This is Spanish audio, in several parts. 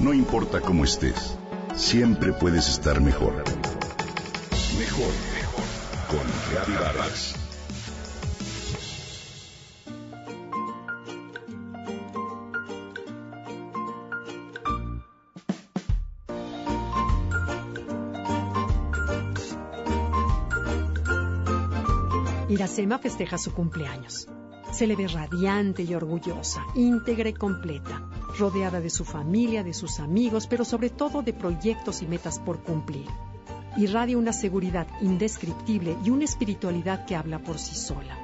No importa cómo estés, siempre puedes estar mejor. Mejor, mejor. Con Reavivadas. Iracema festeja su cumpleaños. Se le ve radiante y orgullosa, íntegra y completa, rodeada de su familia, de sus amigos, pero sobre todo de proyectos y metas por cumplir. Irradia una seguridad indescriptible y una espiritualidad que habla por sí sola.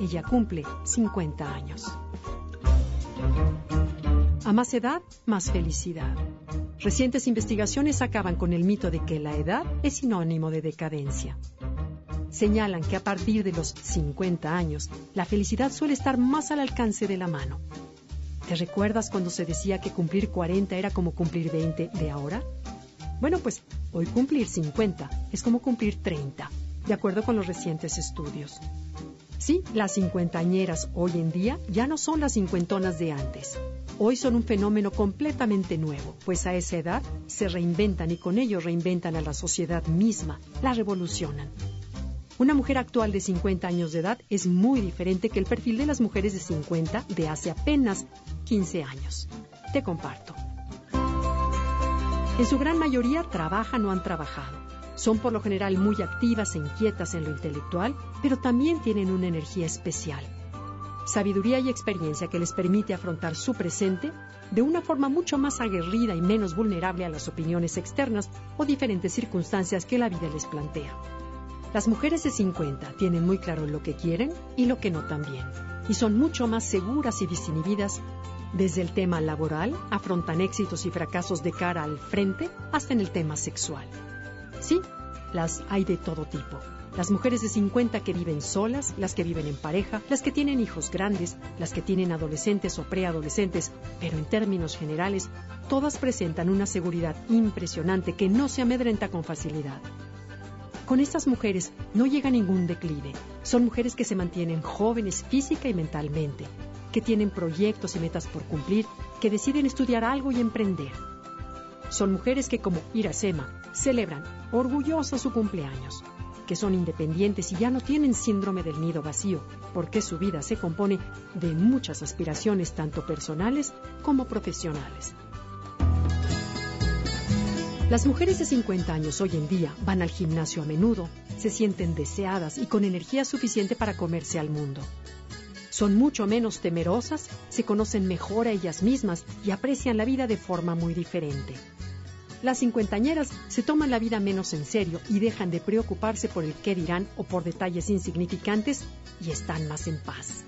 Ella cumple 50 años. A más edad, más felicidad. Recientes investigaciones acaban con el mito de que la edad es sinónimo de decadencia señalan que a partir de los 50 años, la felicidad suele estar más al alcance de la mano. ¿Te recuerdas cuando se decía que cumplir 40 era como cumplir 20 de ahora? Bueno, pues hoy cumplir 50 es como cumplir 30, de acuerdo con los recientes estudios. Sí, las cincuentañeras hoy en día ya no son las cincuentonas de antes. Hoy son un fenómeno completamente nuevo, pues a esa edad se reinventan y con ello reinventan a la sociedad misma, la revolucionan. Una mujer actual de 50 años de edad es muy diferente que el perfil de las mujeres de 50 de hace apenas 15 años. Te comparto. En su gran mayoría trabajan o han trabajado. Son por lo general muy activas e inquietas en lo intelectual, pero también tienen una energía especial. Sabiduría y experiencia que les permite afrontar su presente de una forma mucho más aguerrida y menos vulnerable a las opiniones externas o diferentes circunstancias que la vida les plantea. Las mujeres de 50 tienen muy claro lo que quieren y lo que no también, y son mucho más seguras y disinhibidas. Desde el tema laboral, afrontan éxitos y fracasos de cara al frente, hasta en el tema sexual. Sí, las hay de todo tipo. Las mujeres de 50 que viven solas, las que viven en pareja, las que tienen hijos grandes, las que tienen adolescentes o preadolescentes, pero en términos generales, todas presentan una seguridad impresionante que no se amedrenta con facilidad. Con estas mujeres no llega ningún declive. Son mujeres que se mantienen jóvenes física y mentalmente, que tienen proyectos y metas por cumplir, que deciden estudiar algo y emprender. Son mujeres que, como Iracema, celebran orgullosas su cumpleaños, que son independientes y ya no tienen síndrome del nido vacío, porque su vida se compone de muchas aspiraciones tanto personales como profesionales. Las mujeres de 50 años hoy en día van al gimnasio a menudo, se sienten deseadas y con energía suficiente para comerse al mundo. Son mucho menos temerosas, se conocen mejor a ellas mismas y aprecian la vida de forma muy diferente. Las cincuentañeras se toman la vida menos en serio y dejan de preocuparse por el qué dirán o por detalles insignificantes y están más en paz.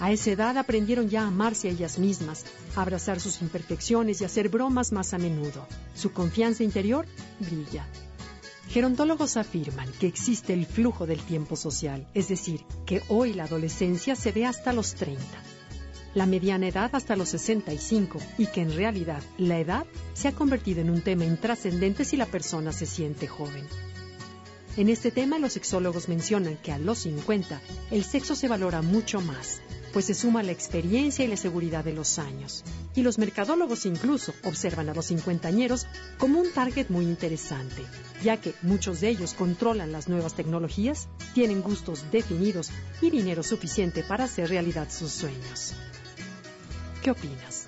A esa edad aprendieron ya a amarse a ellas mismas, a abrazar sus imperfecciones y a hacer bromas más a menudo. Su confianza interior brilla. Gerontólogos afirman que existe el flujo del tiempo social, es decir, que hoy la adolescencia se ve hasta los 30, la mediana edad hasta los 65 y que en realidad la edad se ha convertido en un tema intrascendente si la persona se siente joven. En este tema los sexólogos mencionan que a los 50 el sexo se valora mucho más, pues se suma la experiencia y la seguridad de los años. Y los mercadólogos incluso observan a los cincuentañeros como un target muy interesante, ya que muchos de ellos controlan las nuevas tecnologías, tienen gustos definidos y dinero suficiente para hacer realidad sus sueños. ¿Qué opinas?